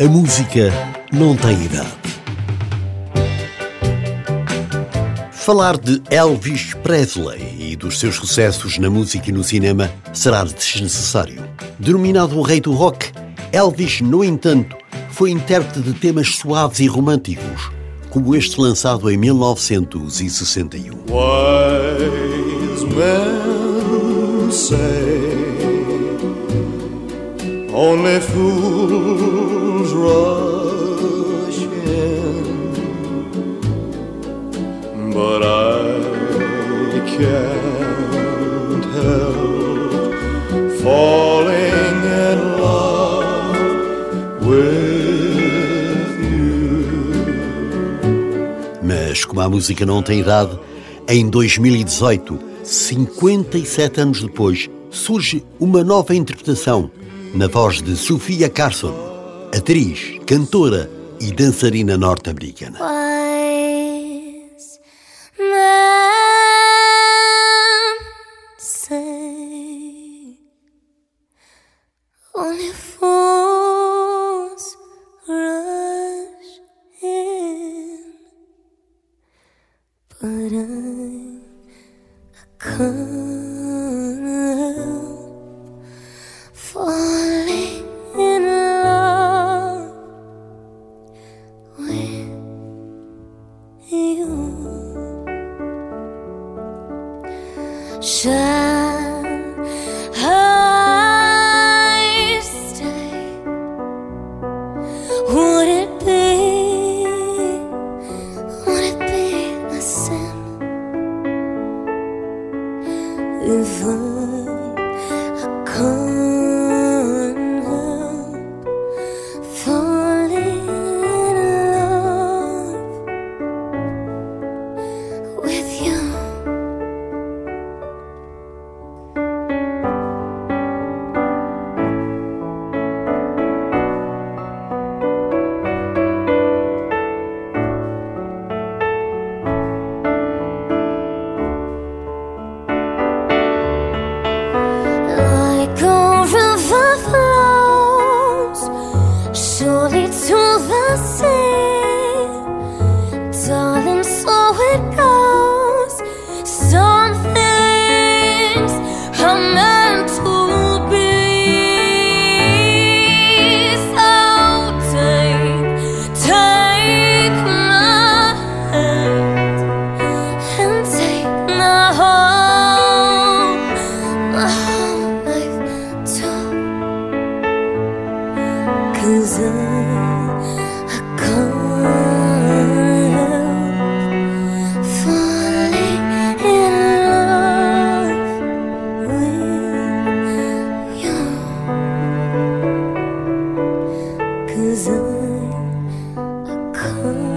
A música não tem idade. Falar de Elvis Presley e dos seus sucessos na música e no cinema será desnecessário. Denominado o rei do rock, Elvis, no entanto, foi intérprete de temas suaves e românticos, como este lançado em 1961. Wise men say only fools falling in love with you. Mas como a música não tem idade, em 2018, 57 anos depois, surge uma nova interpretação na voz de Sofia Carson, atriz, cantora e dançarina norte-americana. Falling in love with you. une feuille à 可。